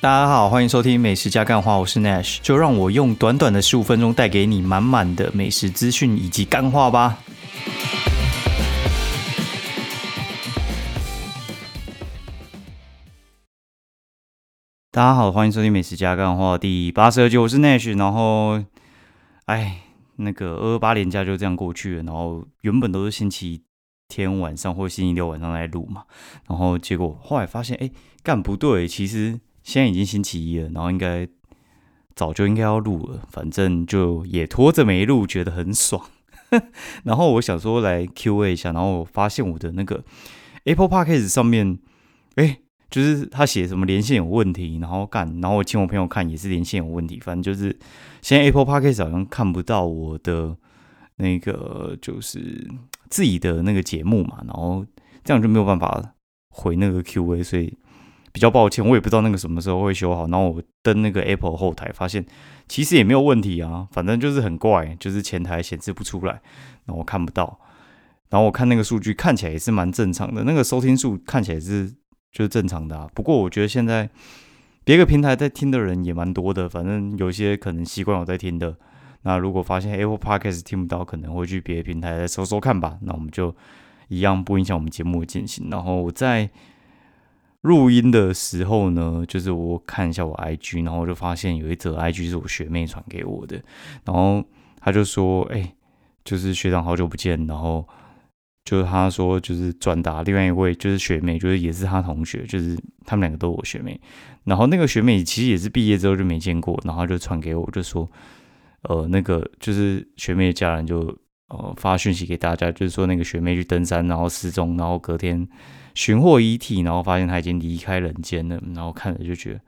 大家好，欢迎收听美食加干话，我是 Nash，就让我用短短的十五分钟带给你满满的美食资讯以及干话吧。大家好，欢迎收听美食加干话第八十二集，我是 Nash。然后，哎，那个二二八连假就这样过去了。然后原本都是星期天晚上或星期六晚上来录嘛，然后结果后来发现，哎，干不对，其实现在已经星期一了，然后应该早就应该要录了，反正就也拖着没录，觉得很爽。然后我想说来 Q&A 一下，然后我发现我的那个 Apple Podcast 上面，哎。就是他写什么连线有问题，然后干，然后我请我朋友看也是连线有问题，反正就是现在 Apple Podcast 好像看不到我的那个就是自己的那个节目嘛，然后这样就没有办法回那个 Q&A，所以比较抱歉，我也不知道那个什么时候会修好。然后我登那个 Apple 后台发现其实也没有问题啊，反正就是很怪，就是前台显示不出来，然后我看不到，然后我看那个数据看起来也是蛮正常的，那个收听数看起来是。就是正常的啊，不过我觉得现在别个平台在听的人也蛮多的，反正有些可能习惯我在听的，那如果发现 Apple Podcast 听不到，可能会去别的平台再搜搜看吧。那我们就一样不影响我们节目的进行。然后我在录音的时候呢，就是我看一下我 IG，然后我就发现有一则 IG 是我学妹传给我的，然后他就说：“哎，就是学长好久不见。”然后就是他说，就是转达另外一位就是学妹，就是也是他同学，就是他们两个都是我学妹。然后那个学妹其实也是毕业之后就没见过，然后就传给我，就说，呃，那个就是学妹的家人就呃发讯息给大家，就是说那个学妹去登山，然后失踪，然后隔天寻获遗体，然后发现她已经离开人间了。然后看了就觉得，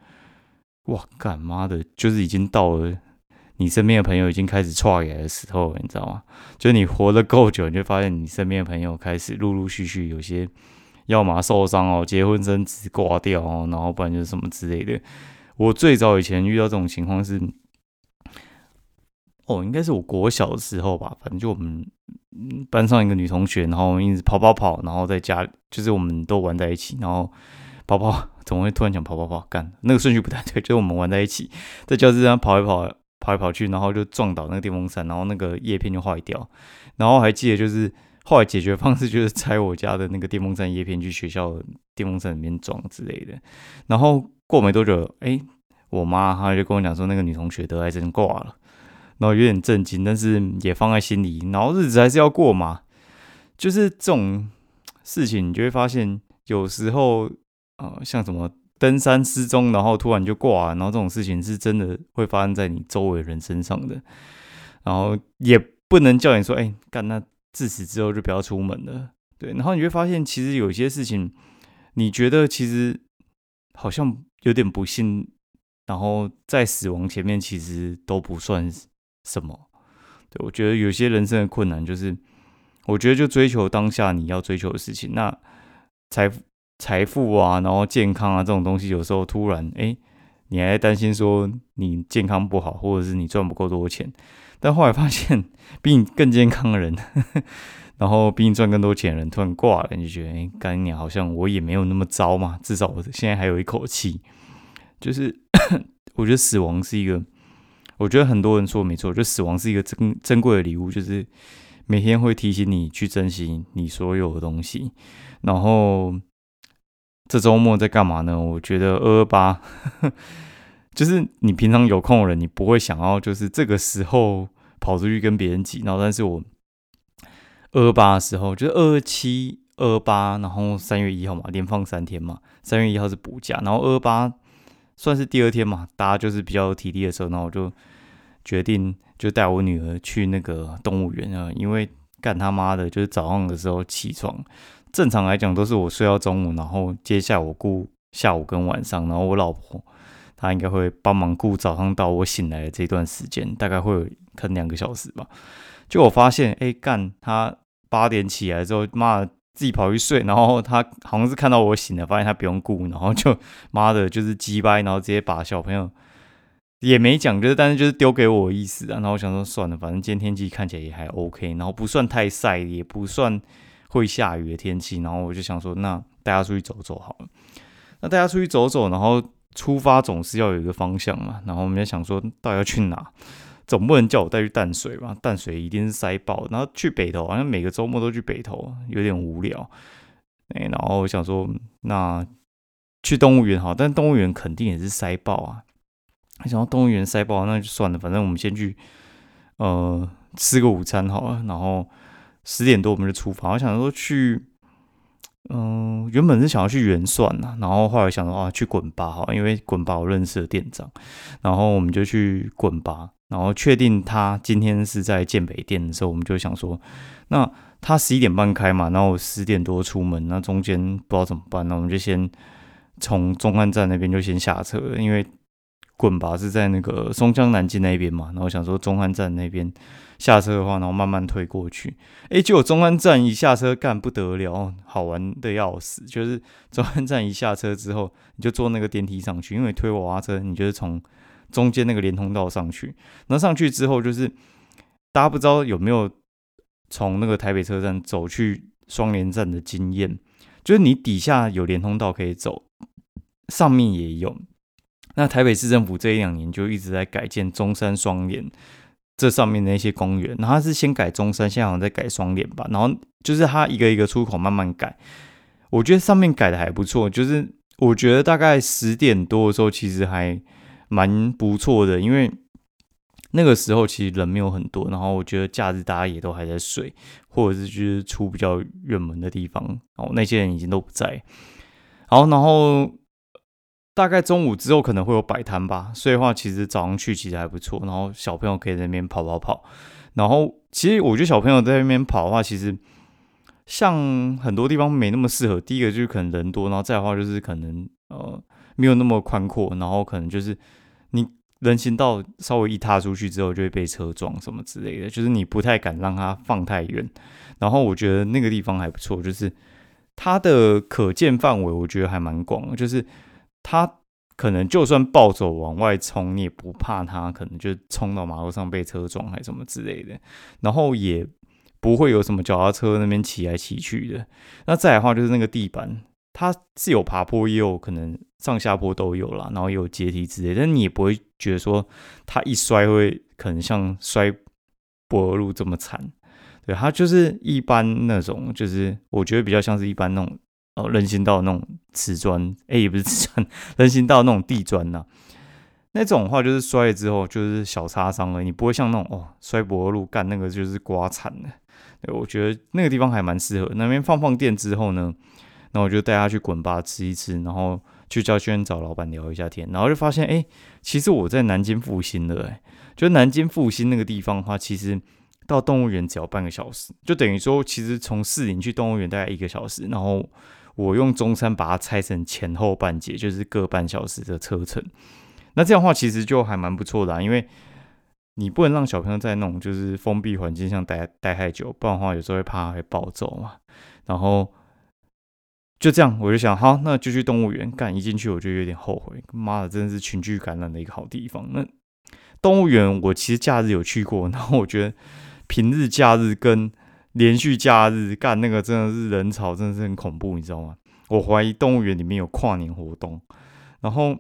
哇，干妈的，就是已经到了。你身边的朋友已经开始错眼的时候，你知道吗？就你活得够久，你就发现你身边的朋友开始陆陆续续有些要么受伤哦，结婚生子挂掉哦，然后不然就是什么之类的。我最早以前遇到这种情况是，哦，应该是我国小的时候吧，反正就我们班上一个女同学，然后一直跑跑跑，然后在家就是我们都玩在一起，然后跑跑，怎么会突然讲跑跑跑？干那个顺序不太对，就是我们玩在一起，在教室上跑一跑。跑来跑去，然后就撞倒那个电风扇，然后那个叶片就坏掉。然后还记得，就是后来解决方式就是拆我家的那个电风扇叶片去学校电风扇里面装之类的。然后过没多久，哎，我妈她就跟我讲说，那个女同学得癌症挂了。然后有点震惊，但是也放在心里。然后日子还是要过嘛，就是这种事情，你就会发现有时候，呃，像什么。登山失踪，然后突然就挂，然后这种事情是真的会发生在你周围人身上的，然后也不能叫你说，哎，干那自此之后就不要出门了，对，然后你会发现，其实有些事情，你觉得其实好像有点不幸，然后在死亡前面其实都不算什么，对我觉得有些人生的困难，就是我觉得就追求当下你要追求的事情，那财富。财富啊，然后健康啊，这种东西有时候突然，哎，你还担心说你健康不好，或者是你赚不够多钱，但后来发现比你更健康的人，然后比你赚更多钱的人突然挂了，你就觉得，哎，干你好像我也没有那么糟嘛，至少我现在还有一口气。就是 我觉得死亡是一个，我觉得很多人说没错，就死亡是一个珍珍贵的礼物，就是每天会提醒你去珍惜你所有的东西，然后。这周末在干嘛呢？我觉得二二八，就是你平常有空的人，你不会想要就是这个时候跑出去跟别人挤。然后，但是我二二八的时候，就是二二七、二二八，然后三月一号嘛，连放三天嘛。三月一号是补假，然后二二八算是第二天嘛，大家就是比较有体力的时候，然后我就决定就带我女儿去那个动物园啊，因为干他妈的，就是早上的时候起床。正常来讲都是我睡到中午，然后接下我顾下午跟晚上，然后我老婆她应该会帮忙顾早上到我醒来的这段时间，大概会有可能两个小时吧。就我发现，哎干，他八点起来之后，妈的自己跑去睡，然后他好像是看到我醒了，发现他不用顾，然后就妈的就是鸡掰，然后直接把小朋友也没讲，就是但是就是丢给我意思啊。然后我想说算了，反正今天天气看起来也还 OK，然后不算太晒，也不算。会下雨的天气，然后我就想说，那大家出去走走好了。那大家出去走走，然后出发总是要有一个方向嘛，然后我们就想说，到底要去哪？总不能叫我带去淡水吧？淡水一定是塞爆。然后去北投，好像每个周末都去北投，有点无聊。哎，然后我想说，那去动物园好，但动物园肯定也是塞爆啊。想到动物园塞爆，那就算了，反正我们先去，呃，吃个午餐好了。然后十点多我们就出发。我想说去，嗯，原本是想要去元算呐，然后后来想说啊，去滚吧好，因为滚吧我认识的店长，然后我们就去滚吧。然后确定他今天是在建北店的时候，我们就想说，那他十一点半开嘛，然后十点多出门，那中间不知道怎么办，那我们就先从中安站那边就先下车，因为。滚吧是在那个松江南京那边嘛，然后想说中安站那边下车的话，然后慢慢推过去。哎，结果中安站一下车干不得了，好玩的要死。就是中安站一下车之后，你就坐那个电梯上去，因为推娃娃车，你就是从中间那个连通道上去。那上去之后，就是大家不知道有没有从那个台北车站走去双连站的经验，就是你底下有连通道可以走，上面也有。那台北市政府这一两年就一直在改建中山双联这上面的一些公园，然后是先改中山，现在好像在改双联吧。然后就是它一个一个出口慢慢改，我觉得上面改的还不错。就是我觉得大概十点多的时候，其实还蛮不错的，因为那个时候其实人没有很多。然后我觉得假日大家也都还在睡，或者是就是出比较远门的地方，然后那些人已经都不在。好，然后。大概中午之后可能会有摆摊吧，所以的话其实早上去其实还不错，然后小朋友可以在那边跑跑跑，然后其实我觉得小朋友在那边跑的话，其实像很多地方没那么适合。第一个就是可能人多，然后再的话就是可能呃没有那么宽阔，然后可能就是你人行道稍微一踏出去之后就会被车撞什么之类的，就是你不太敢让它放太远。然后我觉得那个地方还不错，就是它的可见范围我觉得还蛮广，就是。他可能就算暴走往外冲，你也不怕他可能就冲到马路上被车撞还什么之类的，然后也不会有什么脚踏车那边骑来骑去的。那再的话就是那个地板，它是有爬坡，也有可能上下坡都有啦，然后有阶梯之类，但你也不会觉得说它一摔会可能像摔柏油路这么惨。对，它就是一般那种，就是我觉得比较像是一般那种。哦，人行道那种瓷砖，哎，也不是瓷砖，人行道那种地砖呐，那种的话就是摔了之后就是小擦伤了，你不会像那种哦摔柏路干那个就是刮惨的。对，我觉得那个地方还蛮适合。那边放放电之后呢，那我就带他去滚吧吃一吃，然后去教轩找老板聊一下天，然后就发现哎，其实我在南京复兴的，哎，就南京复兴那个地方的话，其实到动物园只要半个小时，就等于说其实从四林去动物园大概一个小时，然后。我用中山把它拆成前后半节，就是各半小时的车程。那这样的话，其实就还蛮不错的，啊因为你不能让小朋友在那种就是封闭环境下待待太久，不然的话有时候会怕会暴走嘛。然后就这样，我就想，好，那就去动物园干。一进去我就有点后悔，妈的，真的是群聚感染的一个好地方。那动物园我其实假日有去过，然后我觉得平日假日跟连续假日干那个真的是人潮，真的是很恐怖，你知道吗？我怀疑动物园里面有跨年活动。然后，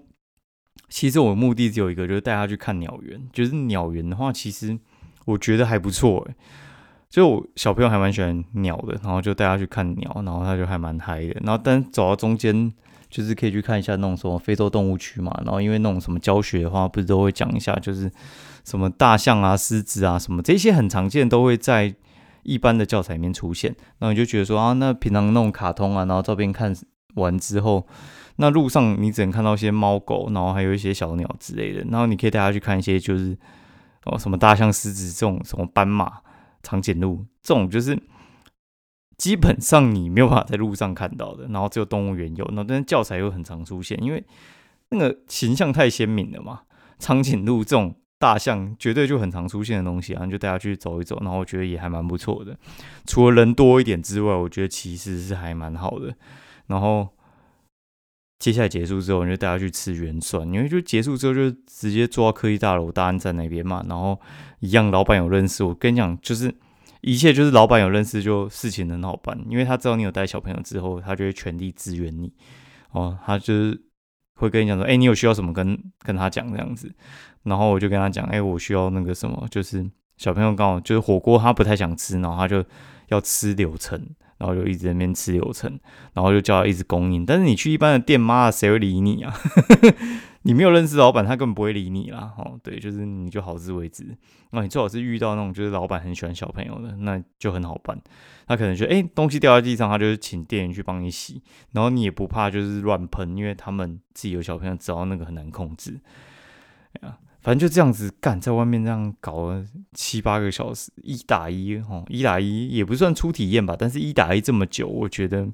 其实我的目的只有一个，就是带他去看鸟园。就是鸟园的话，其实我觉得还不错诶。就小朋友还蛮喜欢鸟的，然后就带他去看鸟，然后他就还蛮嗨的。然后，但走到中间，就是可以去看一下那种什么非洲动物区嘛。然后，因为那种什么教学的话，不是都会讲一下，就是什么大象啊、狮子啊什么这些很常见，都会在。一般的教材里面出现，那你就觉得说啊，那平常那种卡通啊，然后照片看完之后，那路上你只能看到一些猫狗，然后还有一些小鸟之类的，然后你可以带他去看一些就是哦什么大象、狮子这种什么斑马、长颈鹿这种，就是基本上你没有办法在路上看到的，然后只有动物园有，那但是教材又很常出现，因为那个形象太鲜明了嘛，长颈鹿这种。大象绝对就很常出现的东西啊，就带他去走一走，然后我觉得也还蛮不错的。除了人多一点之外，我觉得其实是还蛮好的。然后接下来结束之后，你就带他去吃元酸，因为就结束之后就直接坐到科技大楼大安站那边嘛。然后一样，老板有认识，我跟你讲，就是一切就是老板有认识，就事情很好办，因为他知道你有带小朋友之后，他就会全力支援你。哦，他就是。会跟你讲说，哎，你有需要什么跟跟他讲这样子，然后我就跟他讲，哎，我需要那个什么，就是小朋友刚好就是火锅他不太想吃，然后他就要吃柳橙，然后就一直在那边吃柳橙，然后就叫他一直供应。但是你去一般的店，妈谁会理你啊？你没有认识老板，他根本不会理你啦。哦，对，就是你就好自为之。那你最好是遇到那种就是老板很喜欢小朋友的，那就很好办。他可能觉得，哎，东西掉在地上，他就是请店员去帮你洗，然后你也不怕就是乱喷，因为他们自己有小朋友，知道那个很难控制。啊，反正就这样子干，在外面这样搞了七八个小时，一打一，哦，一打一也不算初体验吧，但是一打一这么久，我觉得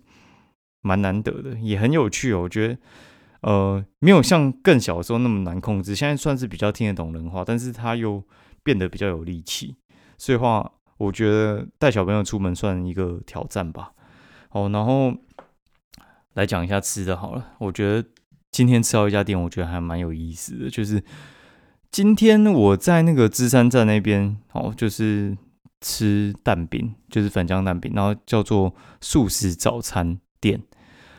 蛮难得的，也很有趣哦。我觉得。呃，没有像更小的时候那么难控制，现在算是比较听得懂人话，但是他又变得比较有力气，所以话我觉得带小朋友出门算一个挑战吧。哦，然后来讲一下吃的好了，我觉得今天吃到一家店，我觉得还蛮有意思的，就是今天我在那个芝山站那边，哦，就是吃蛋饼，就是粉浆蛋饼，然后叫做素食早餐店。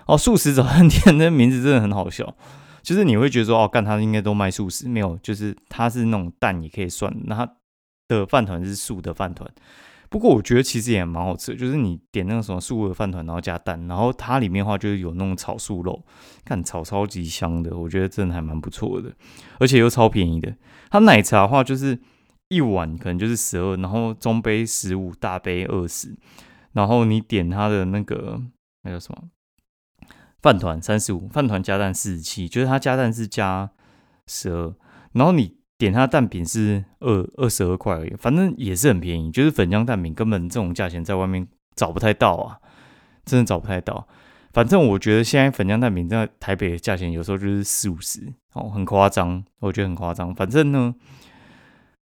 哦，素食早餐店那名字真的很好笑，就是你会觉得说，哦，干他应该都卖素食，没有，就是他是那种蛋也可以算，那他的饭团是素的饭团。不过我觉得其实也蛮好吃，就是你点那个什么素的饭团，然后加蛋，然后它里面的话就是有那种炒素肉，看炒超级香的，我觉得真的还蛮不错的，而且又超便宜的。它奶茶的话就是一碗可能就是十二，然后中杯十五，大杯二十，然后你点它的那个那个什么。饭团三十五，饭团加蛋四十七，就是它加蛋是加十二，然后你点它蛋饼是二二十二块而已，反正也是很便宜。就是粉浆蛋饼根本这种价钱在外面找不太到啊，真的找不太到。反正我觉得现在粉浆蛋饼在台北的价钱有时候就是四五十，哦，很夸张，我觉得很夸张。反正呢，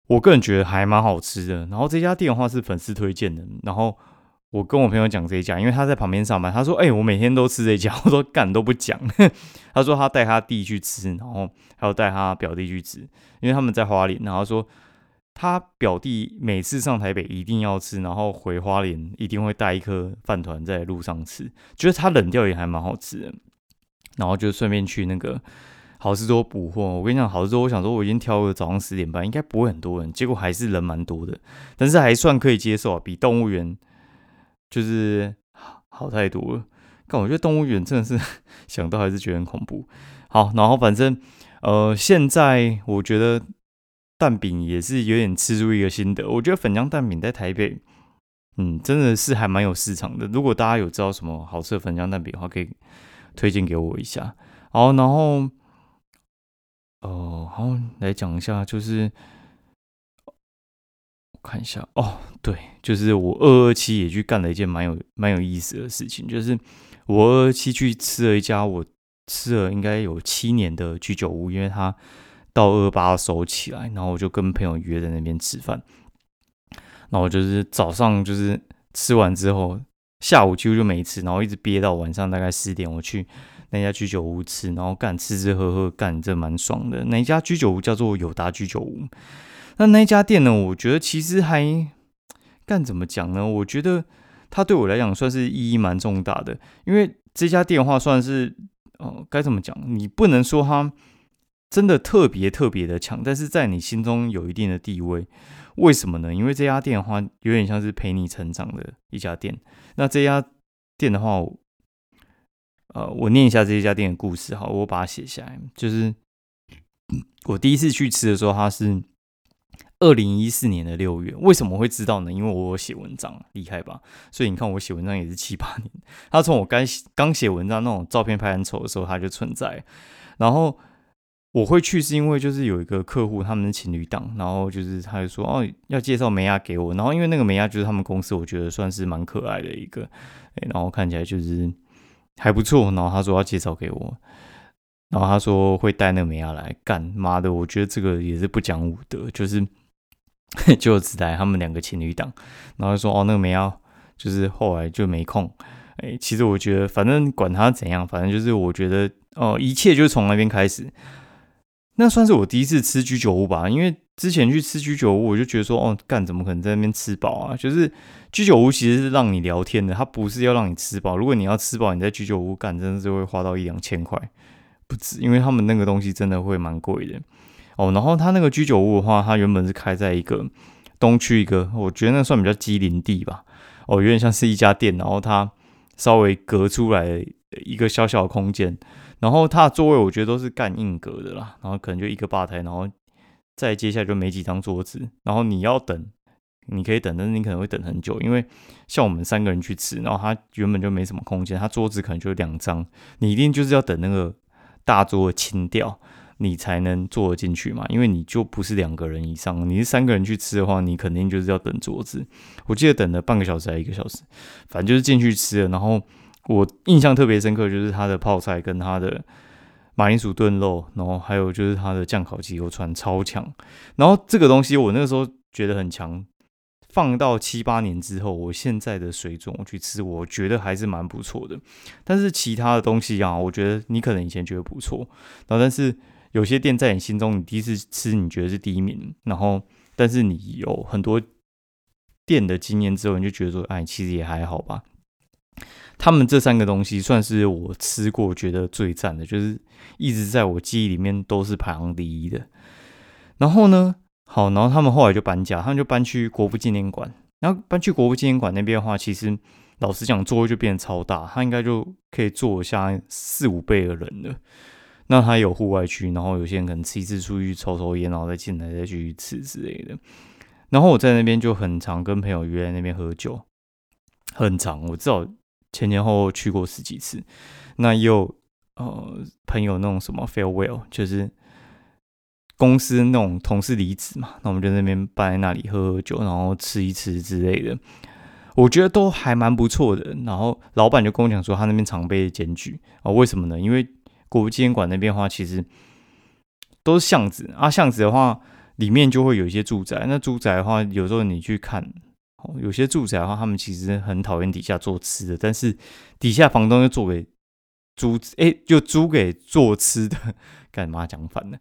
我个人觉得还蛮好吃的。然后这家店的话是粉丝推荐的，然后。我跟我朋友讲这一家，因为他在旁边上班。他说：“哎，我每天都吃这家。”我说：“干都不讲。”他说他带他弟去吃，然后还有带他表弟去吃，因为他们在花莲。然后说他表弟每次上台北一定要吃，然后回花莲一定会带一颗饭团在路上吃，觉得他冷掉也还蛮好吃的。然后就顺便去那个好事多补货。我跟你讲，好事多，我想说我已经挑了早上十点半，应该不会很多人，结果还是人蛮多的，但是还算可以接受啊，比动物园。就是好太多了，但我觉得动物园真的是 想到还是觉得很恐怖。好，然后反正呃，现在我觉得蛋饼也是有点吃出一个心得。我觉得粉浆蛋饼在台北，嗯，真的是还蛮有市场的。如果大家有知道什么好吃的粉浆蛋饼的话，可以推荐给我一下。好，然后哦，好来讲一下，就是看一下哦。对，就是我二二七也去干了一件蛮有蛮有意思的事情，就是我二二七去吃了一家我吃了应该有七年的居酒屋，因为他到二八收起来，然后我就跟朋友约在那边吃饭，然后就是早上就是吃完之后，下午几乎就没吃，然后一直憋到晚上大概十点，我去那家居酒屋吃，然后干吃吃喝喝干，这蛮爽的。那家居酒屋叫做友达居酒屋，那那家店呢，我觉得其实还。干怎么讲呢？我觉得它对我来讲算是意义蛮重大的，因为这家店的话算是，哦，该怎么讲？你不能说它真的特别特别的强，但是在你心中有一定的地位。为什么呢？因为这家店的话，有点像是陪你成长的一家店。那这家店的话，呃，我念一下这家店的故事，哈，我把它写下来。就是我第一次去吃的时候，它是。二零一四年的六月，为什么会知道呢？因为我写文章，厉害吧？所以你看我写文章也是七八年。他从我刚刚写文章那种照片拍很丑的时候，他就存在。然后我会去是因为就是有一个客户他们是情侣档，然后就是他就说哦要介绍梅亚给我，然后因为那个梅亚就是他们公司我觉得算是蛮可爱的一个，然后看起来就是还不错，然后他说要介绍给我。然后他说会带那个梅亚来干，妈的，我觉得这个也是不讲武德，就是 就只带他们两个情侣档，然后说哦那个没要就是后来就没空，哎，其实我觉得反正管他怎样，反正就是我觉得哦一切就从那边开始，那算是我第一次吃居酒屋吧，因为之前去吃居酒屋我就觉得说哦干怎么可能在那边吃饱啊，就是居酒屋其实是让你聊天的，它不是要让你吃饱，如果你要吃饱，你在居酒屋干真的是会花到一两千块。不止，因为他们那个东西真的会蛮贵的哦。然后他那个居酒屋的话，它原本是开在一个东区一个，我觉得那算比较机灵地吧。哦，有点像是一家店，然后它稍微隔出来一个小小空间，然后它的座位我觉得都是干硬格的啦，然后可能就一个吧台，然后再接下来就没几张桌子，然后你要等。你可以等，但是你可能会等很久，因为像我们三个人去吃，然后他原本就没什么空间，他桌子可能就两张，你一定就是要等那个大桌清掉，你才能坐得进去嘛，因为你就不是两个人以上，你是三个人去吃的话，你肯定就是要等桌子。我记得等了半个小时还一个小时，反正就是进去吃了，然后我印象特别深刻就是他的泡菜跟他的马铃薯炖肉，然后还有就是他的酱烤鸡肉串超强，然后这个东西我那个时候觉得很强。放到七八年之后，我现在的水准我去吃，我觉得还是蛮不错的。但是其他的东西啊，我觉得你可能以前觉得不错，然后但是有些店在你心中，你第一次吃你觉得是第一名，然后但是你有很多店的经验之后，你就觉得说，哎，其实也还好吧。他们这三个东西算是我吃过觉得最赞的，就是一直在我记忆里面都是排行第一的。然后呢？好，然后他们后来就搬家，他们就搬去国父纪念馆。然后搬去国父纪念馆那边的话，其实老实讲，座位就变得超大，他应该就可以坐下四五倍的人了。那他有户外区，然后有些人可能吃一次出去抽抽烟，然后再进来再继续吃之类的。然后我在那边就很常跟朋友约在那边喝酒，很长，我至少前前后后去过十几次。那也有呃朋友那种什么 farewell，就是。公司那种同事离职嘛，那我们就那边办在那里喝喝酒，然后吃一吃之类的，我觉得都还蛮不错的。然后老板就跟我讲说，他那边常被检举啊，为什么呢？因为国父纪念馆那边的话，其实都是巷子啊，巷子的话里面就会有一些住宅。那住宅的话，有时候你去看，有些住宅的话，他们其实很讨厌底下做吃的，但是底下房东又做给租，哎，就租给做吃的，干嘛讲反了？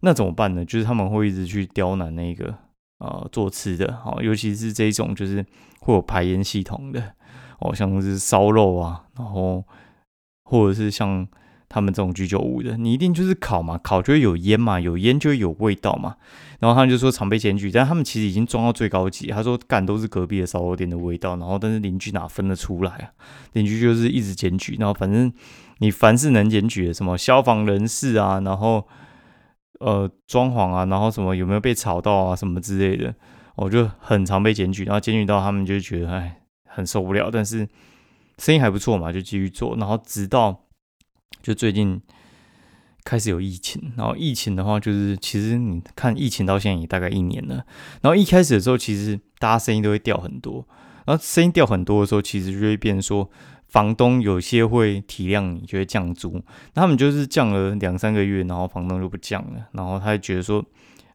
那怎么办呢？就是他们会一直去刁难那个呃做吃的，好，尤其是这种就是会有排烟系统的，哦，像是烧肉啊，然后或者是像他们这种居酒屋的，你一定就是烤嘛，烤就会有烟嘛，有烟就会有味道嘛。然后他们就说常被检举，但他们其实已经装到最高级。他说干都是隔壁的烧肉店的味道，然后但是邻居哪分得出来啊？邻居就是一直检举，然后反正你凡是能检举的，什么消防人士啊，然后。呃，装潢啊，然后什么有没有被吵到啊，什么之类的，我就很常被检举，然后检举到他们就觉得哎，很受不了，但是生意还不错嘛，就继续做，然后直到就最近开始有疫情，然后疫情的话，就是其实你看疫情到现在也大概一年了，然后一开始的时候，其实大家生意都会掉很多，然后生意掉很多的时候，其实就会变说。房东有些会体谅你，就会降租。他们就是降了两三个月，然后房东就不降了。然后他就觉得说，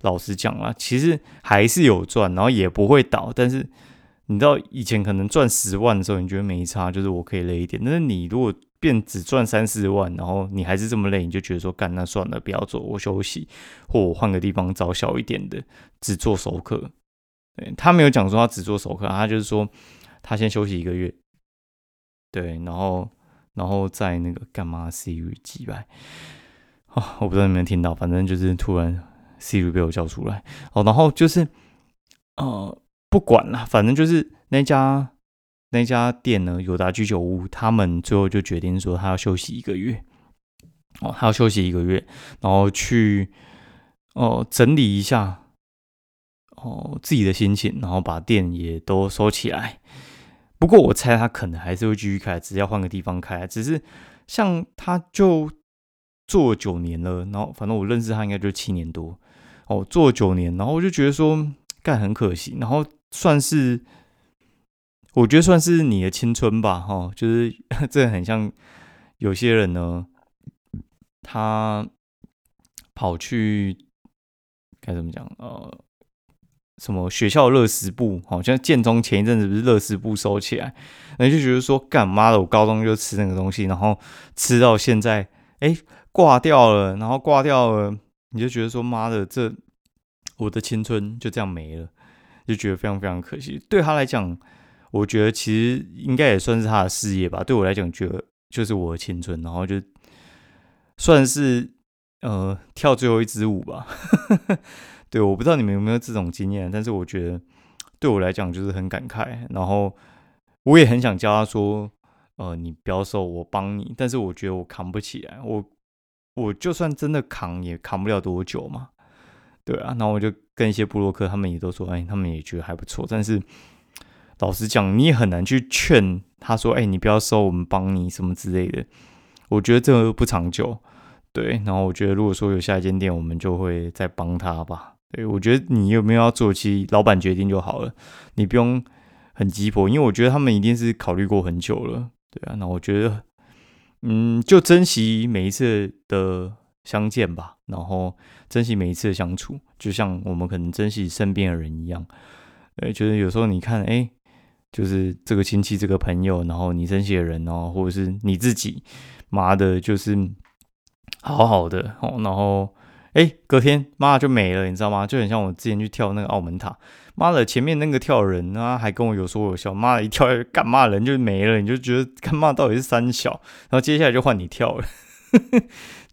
老实讲啦，其实还是有赚，然后也不会倒。但是你知道以前可能赚十万的时候，你觉得没差，就是我可以累一点。但是你如果变只赚三四万，然后你还是这么累，你就觉得说，干那算了，不要做，我休息，或我换个地方找小一点的，只做熟客。对他没有讲说他只做熟客，他就是说他先休息一个月。对，然后，然后在那个干嘛？Siri 击败啊！我不知道你们听到，反正就是突然 Siri 被我叫出来哦。然后就是，呃，不管了，反正就是那家那家店呢，友达居酒屋，他们最后就决定说，他要休息一个月哦，他要休息一个月，然后去哦整理一下哦自己的心情，然后把店也都收起来。不过我猜他可能还是会继续开，只是要换个地方开。只是像他就做九年了，然后反正我认识他应该就七年多哦，做九年，然后我就觉得说干很可惜，然后算是我觉得算是你的青春吧，哈，就是 这很像有些人呢，他跑去该怎么讲呃。什么学校乐食部？好像建中前一阵子不是乐食部收起来，那就觉得说干嘛的？我高中就吃那个东西，然后吃到现在，哎，挂掉了，然后挂掉了，你就觉得说妈的，这我的青春就这样没了，就觉得非常非常可惜。对他来讲，我觉得其实应该也算是他的事业吧。对我来讲，觉得就是我的青春，然后就算是呃跳最后一支舞吧。对，我不知道你们有没有这种经验，但是我觉得对我来讲就是很感慨。然后我也很想教他说，呃，你不要瘦，我帮你。但是我觉得我扛不起来，我我就算真的扛，也扛不了多久嘛。对啊，然后我就跟一些布洛克，他们也都说，哎，他们也觉得还不错。但是老实讲，你也很难去劝他说，哎，你不要收，我们帮你什么之类的。我觉得这个不长久。对，然后我觉得如果说有下一间店，我们就会再帮他吧。对，我觉得你有没有要做，其实老板决定就好了，你不用很急迫，因为我觉得他们一定是考虑过很久了。对啊，那我觉得，嗯，就珍惜每一次的相见吧，然后珍惜每一次的相处，就像我们可能珍惜身边的人一样。对，就是有时候你看，哎。就是这个亲戚、这个朋友，然后你珍惜的人哦，或者是你自己，妈的，就是好好的哦，然后哎，隔天妈就没了，你知道吗？就很像我之前去跳那个澳门塔，妈的，前面那个跳人啊，还跟我有说有笑，妈的，一跳干嘛人就没了，你就觉得干嘛到底是三小，然后接下来就换你跳了，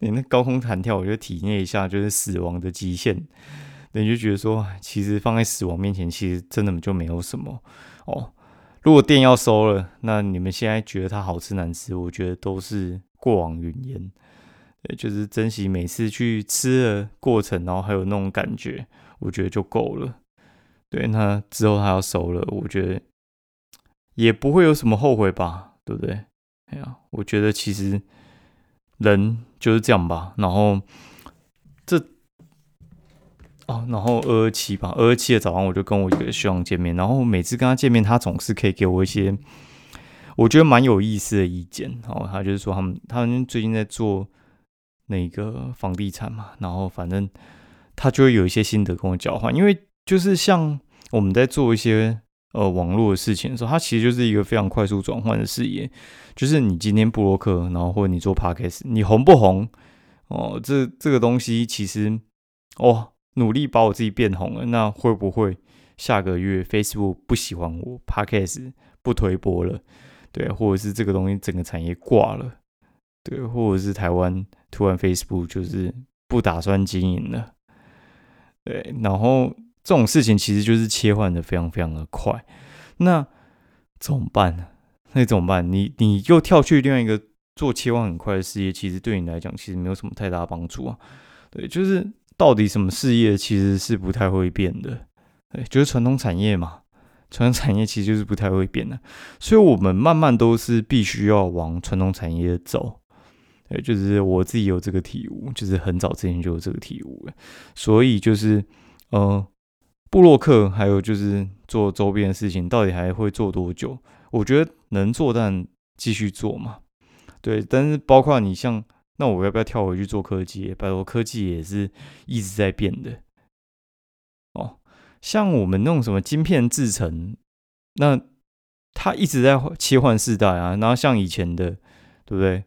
你那高空弹跳，我就体验一下，就是死亡的极限，你就觉得说，其实放在死亡面前，其实真的就没有什么哦。如果店要收了，那你们现在觉得它好吃难吃，我觉得都是过往云烟。对，就是珍惜每次去吃的过程，然后还有那种感觉，我觉得就够了。对，那之后它要收了，我觉得也不会有什么后悔吧，对不对？哎呀，我觉得其实人就是这样吧，然后这。哦，然后二二七吧，二二七的早上我就跟我一个学长见面，然后每次跟他见面，他总是可以给我一些我觉得蛮有意思的意见。然后他就是说，他们他们最近在做那个房地产嘛，然后反正他就会有一些心得跟我交换。因为就是像我们在做一些呃网络的事情的时候，它其实就是一个非常快速转换的事业。就是你今天布洛克，然后或者你做 podcast，你红不红？哦，这这个东西其实哦。努力把我自己变红了，那会不会下个月 Facebook 不喜欢我，Podcast 不推播了，对，或者是这个东西整个产业挂了，对，或者是台湾突然 Facebook 就是不打算经营了，对，然后这种事情其实就是切换的非常非常的快，那怎么办呢？那怎么办？你你又跳去另外一个做切换很快的事业，其实对你来讲其实没有什么太大帮助啊，对，就是。到底什么事业其实是不太会变的？对，就是传统产业嘛。传统产业其实就是不太会变的，所以我们慢慢都是必须要往传统产业走。对，就是我自己有这个体悟，就是很早之前就有这个体悟了。所以就是，呃，布洛克还有就是做周边的事情，到底还会做多久？我觉得能做，但继续做嘛。对，但是包括你像。那我要不要跳回去做科技？拜托，科技也是一直在变的。哦，像我们那种什么晶片制成，那它一直在切换世代啊。然后像以前的，对不对？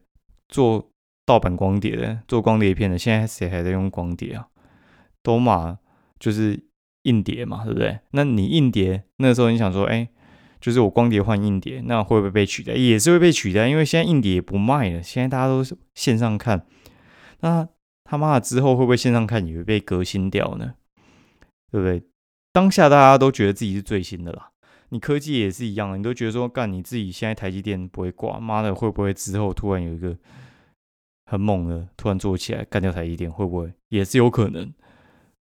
做盗版光碟的，做光碟片的，现在谁还在用光碟啊？都嘛就是硬碟嘛，对不对？那你硬碟那时候你想说，哎。就是我光碟换硬碟，那会不会被取代？也是会被取代，因为现在硬碟也不卖了，现在大家都线上看。那他妈的之后会不会线上看也会被革新掉呢？对不对？当下大家都觉得自己是最新的啦。你科技也是一样，你都觉得说干你自己现在台积电不会挂，妈的会不会之后突然有一个很猛的突然做起来干掉台积电？会不会也是有可能？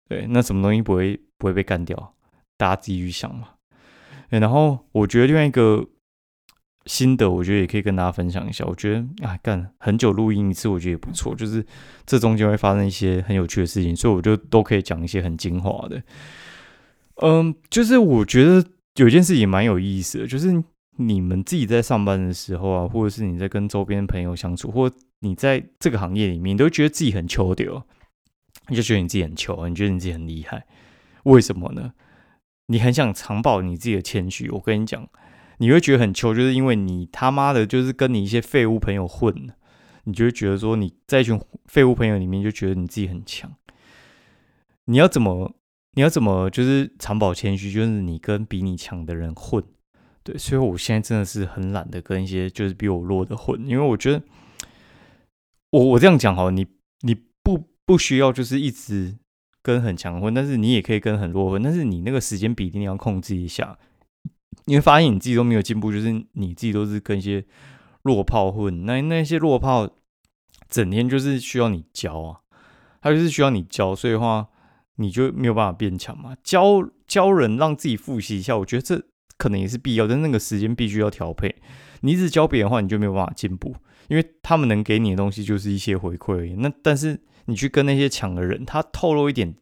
对，那什么东西不会不会被干掉？大家自己去想嘛。然后我觉得另外一个心得，我觉得也可以跟大家分享一下。我觉得啊，干很久录音一次，我觉得也不错。就是这中间会发生一些很有趣的事情，所以我就都可以讲一些很精华的。嗯，就是我觉得有件事情蛮有意思的，就是你们自己在上班的时候啊，或者是你在跟周边朋友相处，或你在这个行业里面，你都觉得自己很球丢，你就觉得你自己很球，你觉得你自己很厉害，为什么呢？你很想长保你自己的谦虚，我跟你讲，你会觉得很糗，就是因为你他妈的，就是跟你一些废物朋友混，你就会觉得说你在一群废物朋友里面就觉得你自己很强。你要怎么，你要怎么就是长保谦虚，就是你跟比你强的人混，对，所以我现在真的是很懒得跟一些就是比我弱的混，因为我觉得我我这样讲哈，你你不不需要就是一直跟很强混，但是你也可以跟很弱混，但是你那个时间比例你要控制一下。你会发现你自己都没有进步，就是你自己都是跟一些弱炮混，那那些弱炮整天就是需要你教啊，他就是需要你教，所以的话你就没有办法变强嘛。教教人让自己复习一下，我觉得这可能也是必要，但那个时间必须要调配。你一直教别人的话，你就没有办法进步，因为他们能给你的东西就是一些回馈。那但是你去跟那些强的人，他透露一点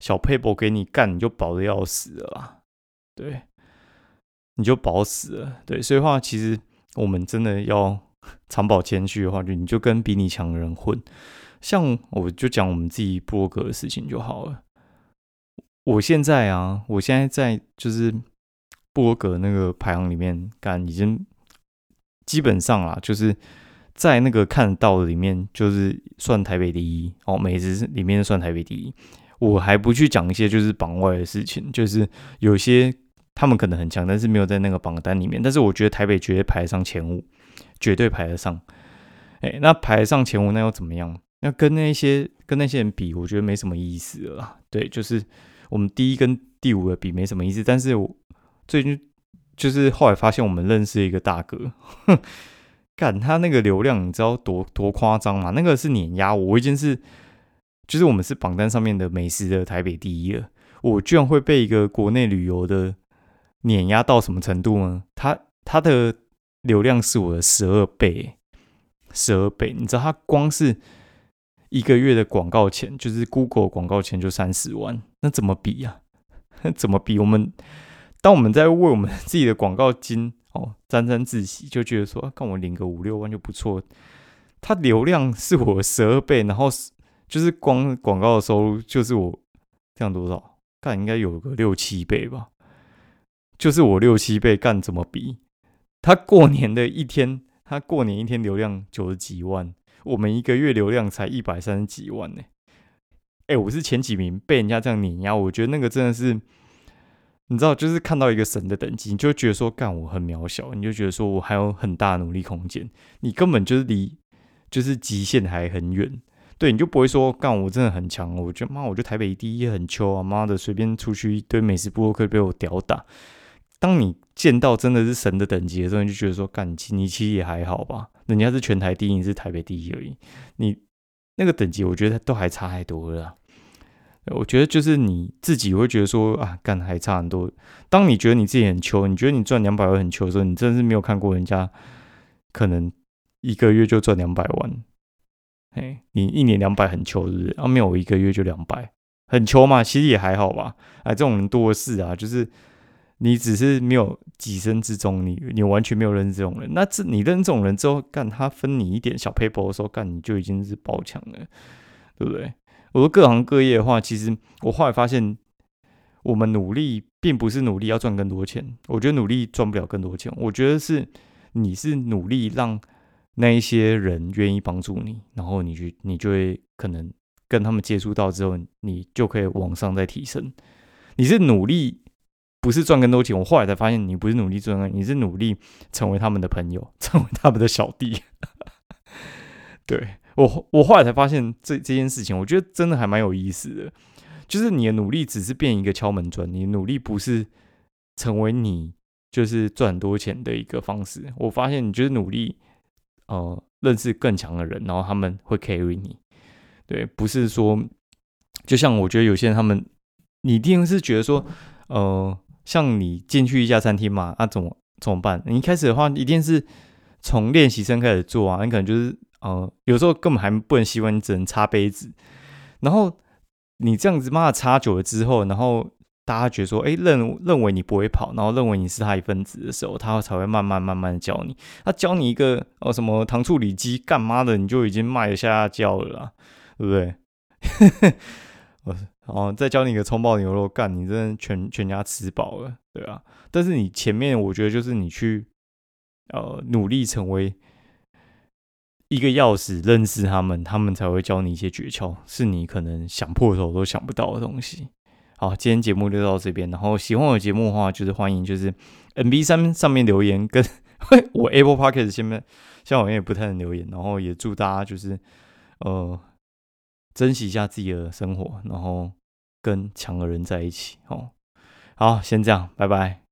小配博给你干，你就饱的要死了，对，你就饱死了。对，所以话其实我们真的要长保谦虚的话，就你就跟比你强的人混。像我就讲我们自己博格的事情就好了。我现在啊，我现在在就是博格那个排行里面干已经。基本上啊，就是在那个看到的里面，就是算台北第一哦，每支里面算台北第一。我还不去讲一些就是榜外的事情，就是有些他们可能很强，但是没有在那个榜单里面。但是我觉得台北绝对排得上前五，绝对排得上。哎，那排得上前五，那又怎么样？那跟那些跟那些人比，我觉得没什么意思了。对，就是我们第一跟第五的比没什么意思。但是我最近。就是后来发现我们认识一个大哥，干他那个流量，你知道多多夸张吗？那个是碾压我，我已经是，就是我们是榜单上面的美食的台北第一了，我居然会被一个国内旅游的碾压到什么程度呢？他他的流量是我的十二倍，十二倍，你知道他光是一个月的广告钱，就是 Google 广告钱就三十万，那怎么比呀？怎么比？我们。当我们在为我们自己的广告金 哦沾沾自喜，就觉得说，看我领个五六万就不错。它流量是我十二倍，然后就是光广告的收入就是我这样多少，干应该有个六七倍吧。就是我六七倍干怎么比？他过年的一天，他过年一天流量九十几万，我们一个月流量才一百三十几万呢。哎，我是前几名，被人家这样碾压，我觉得那个真的是。你知道，就是看到一个神的等级，你就觉得说，干我很渺小，你就觉得说我还有很大努力空间，你根本就是离就是极限还很远，对，你就不会说，干我真的很强，我觉得妈，我觉得台北第一很秋啊，妈的，随便出去一堆美食部落客被我屌打。当你见到真的是神的等级的时候，你就觉得说，干你其实也还好吧，人家是全台第一，你是台北第一而已，你那个等级，我觉得都还差太多了。我觉得就是你自己会觉得说啊，干还差很多。当你觉得你自己很穷，你觉得你赚两百万很穷的时候，你真的是没有看过人家可能一个月就赚两百万。哎，你一年两百很穷是不是？啊，没有，一个月就两百，很穷嘛？其实也还好吧。哎，这种人多的是啊，就是你只是没有几生之中，你你完全没有认识这种人。那这你认识这种人之后，干他分你一点小 paper 的时候，干你就已经是爆强了，对不对？我说各行各业的话，其实我后来发现，我们努力并不是努力要赚更多钱。我觉得努力赚不了更多钱。我觉得是你是努力让那一些人愿意帮助你，然后你去你就会可能跟他们接触到之后，你就可以往上再提升。你是努力不是赚更多钱。我后来才发现，你不是努力赚，你是努力成为他们的朋友，成为他们的小弟。对。我我后来才发现这这件事情，我觉得真的还蛮有意思的。就是你的努力只是变一个敲门砖，你努力不是成为你就是赚很多钱的一个方式。我发现你就是努力，呃，认识更强的人，然后他们会 carry 你。对，不是说就像我觉得有些人他们，你一定是觉得说，呃，像你进去一家餐厅嘛，那怎么怎么办？你一开始的话，一定是从练习生开始做啊，你可能就是。呃，有时候根本还不能习惯，你只能擦杯子。然后你这样子骂擦久了之后，然后大家觉得说，哎，认认为你不会跑，然后认为你是他一份子的时候，他才会慢慢慢慢的教你。他教你一个哦什么糖醋里脊干嘛的，你就已经卖得下叫了啦，对不对？哦，再教你一个葱爆牛肉干，你真的全全家吃饱了，对吧？但是你前面我觉得就是你去呃努力成为。一个钥匙认识他们他们才会教你一些诀窍是你可能想破头都想不到的东西。好今天节目就到这边然后喜欢我节目的话就是欢迎就是 mb 三上面留言跟嘿 我 able pocket 下面下面我也不太能留言然后也祝大家就是呃珍惜一下自己的生活然后跟强的人在一起哦。好先这样拜拜。